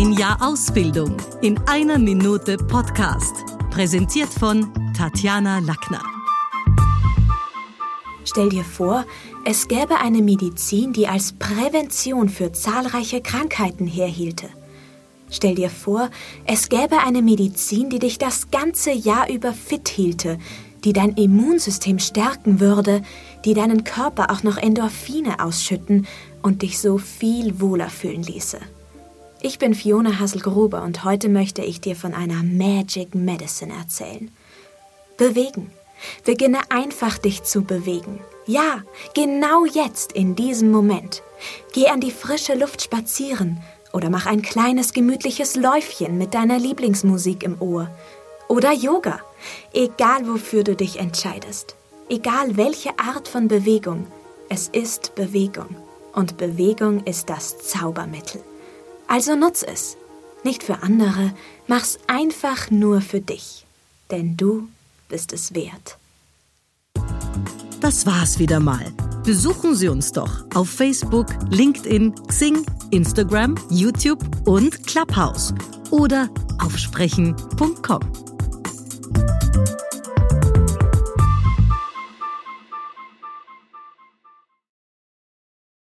Ein Jahr Ausbildung in einer Minute Podcast. Präsentiert von Tatjana Lackner. Stell dir vor, es gäbe eine Medizin, die als Prävention für zahlreiche Krankheiten herhielte. Stell dir vor, es gäbe eine Medizin, die dich das ganze Jahr über fit hielte, die dein Immunsystem stärken würde, die deinen Körper auch noch Endorphine ausschütten und dich so viel wohler fühlen ließe. Ich bin Fiona Hasselgruber und heute möchte ich dir von einer Magic Medicine erzählen. Bewegen. Beginne einfach dich zu bewegen. Ja, genau jetzt, in diesem Moment. Geh an die frische Luft spazieren oder mach ein kleines gemütliches Läufchen mit deiner Lieblingsmusik im Ohr. Oder Yoga. Egal wofür du dich entscheidest. Egal welche Art von Bewegung. Es ist Bewegung. Und Bewegung ist das Zaubermittel. Also nutz es. Nicht für andere, mach's einfach nur für dich. Denn du bist es wert. Das war's wieder mal. Besuchen Sie uns doch auf Facebook, LinkedIn, Xing, Instagram, YouTube und Clubhouse oder auf sprechen.com.